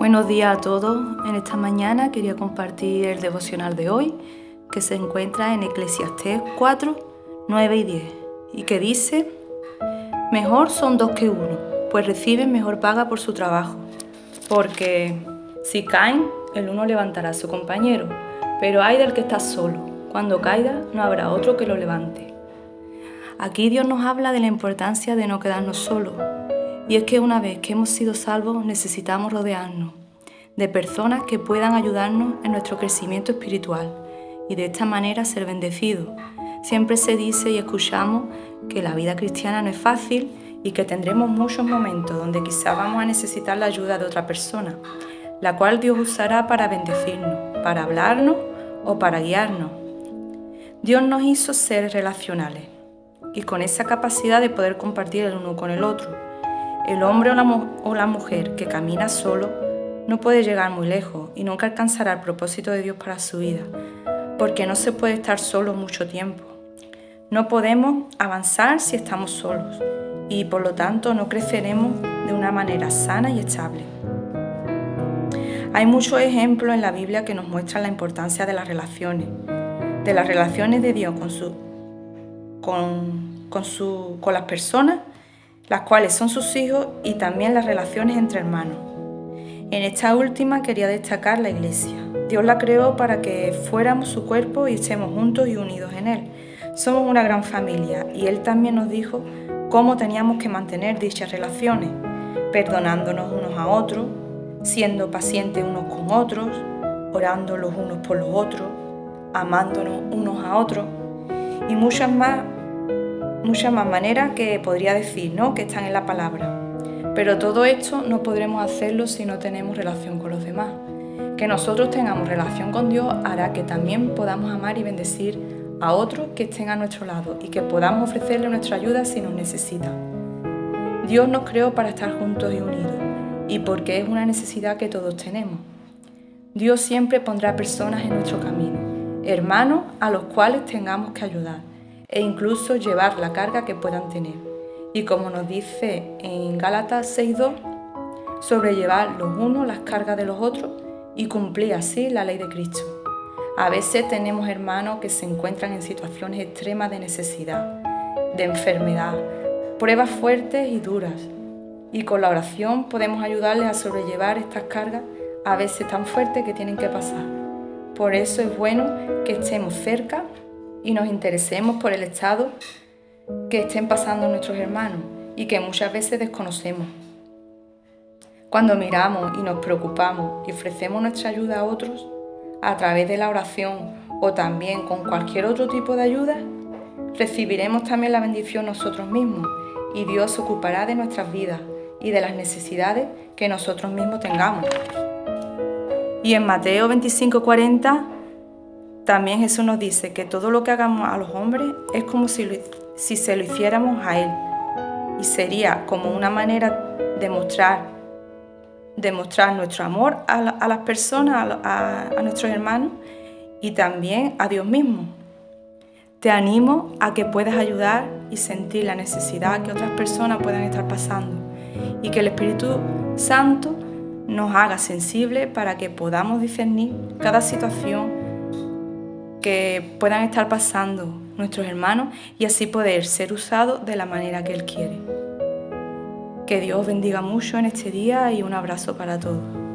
Buenos días a todos. En esta mañana quería compartir el devocional de hoy, que se encuentra en Eclesiastés 4, 9 y 10, y que dice, Mejor son dos que uno, pues reciben mejor paga por su trabajo, porque si caen, el uno levantará a su compañero, pero hay del que está solo, cuando caiga no habrá otro que lo levante. Aquí Dios nos habla de la importancia de no quedarnos solos, y es que una vez que hemos sido salvos necesitamos rodearnos de personas que puedan ayudarnos en nuestro crecimiento espiritual y de esta manera ser bendecidos. Siempre se dice y escuchamos que la vida cristiana no es fácil y que tendremos muchos momentos donde quizá vamos a necesitar la ayuda de otra persona, la cual Dios usará para bendecirnos, para hablarnos o para guiarnos. Dios nos hizo seres relacionales y con esa capacidad de poder compartir el uno con el otro el hombre o la, mujer que camina solo no puede llegar muy lejos y nunca alcanzará el propósito de Dios para su vida, porque no se puede estar solo mucho tiempo. No podemos avanzar si estamos solos y por lo tanto no creceremos de una manera sana y estable. Hay muchos ejemplos en la Biblia que nos muestran la importancia de las relaciones, de las relaciones de Dios con, su, con, con, su, con las personas las cuales son sus hijos y también las relaciones entre hermanos. En esta última quería destacar la iglesia. Dios la creó para que fuéramos su cuerpo y estemos juntos y unidos en Él. Somos una gran familia y Él también nos dijo cómo teníamos que mantener dichas relaciones, perdonándonos unos a otros, siendo pacientes unos con otros, orando los unos por los otros, amándonos unos a otros y muchas más muchas más maneras que podría decir, ¿no? Que están en la palabra. Pero todo esto no podremos hacerlo si no tenemos relación con los demás. Que nosotros tengamos relación con Dios hará que también podamos amar y bendecir a otros que estén a nuestro lado y que podamos ofrecerle nuestra ayuda si nos necesita. Dios nos creó para estar juntos y unidos y porque es una necesidad que todos tenemos. Dios siempre pondrá personas en nuestro camino, hermanos a los cuales tengamos que ayudar e incluso llevar la carga que puedan tener. Y como nos dice en Gálatas 6.2, sobrellevar los unos las cargas de los otros y cumplir así la ley de Cristo. A veces tenemos hermanos que se encuentran en situaciones extremas de necesidad, de enfermedad, pruebas fuertes y duras. Y con la oración podemos ayudarles a sobrellevar estas cargas a veces tan fuertes que tienen que pasar. Por eso es bueno que estemos cerca y nos interesemos por el estado que estén pasando nuestros hermanos y que muchas veces desconocemos. Cuando miramos y nos preocupamos y ofrecemos nuestra ayuda a otros, a través de la oración o también con cualquier otro tipo de ayuda, recibiremos también la bendición nosotros mismos y Dios se ocupará de nuestras vidas y de las necesidades que nosotros mismos tengamos. Y en Mateo 25:40 también Jesús nos dice que todo lo que hagamos a los hombres es como si, si se lo hiciéramos a Él. Y sería como una manera de mostrar, nuestro amor a, las personas, a, a nuestros hermanos y también a Dios mismo. Te animo a que puedas ayudar y sentir la necesidad que otras personas puedan estar pasando y que el Espíritu Santo nos haga sensibles para que podamos discernir cada situación que puedan estar pasando nuestros hermanos y así poder ser usados de la manera que Él quiere. Que Dios bendiga mucho en este día y un abrazo para todos.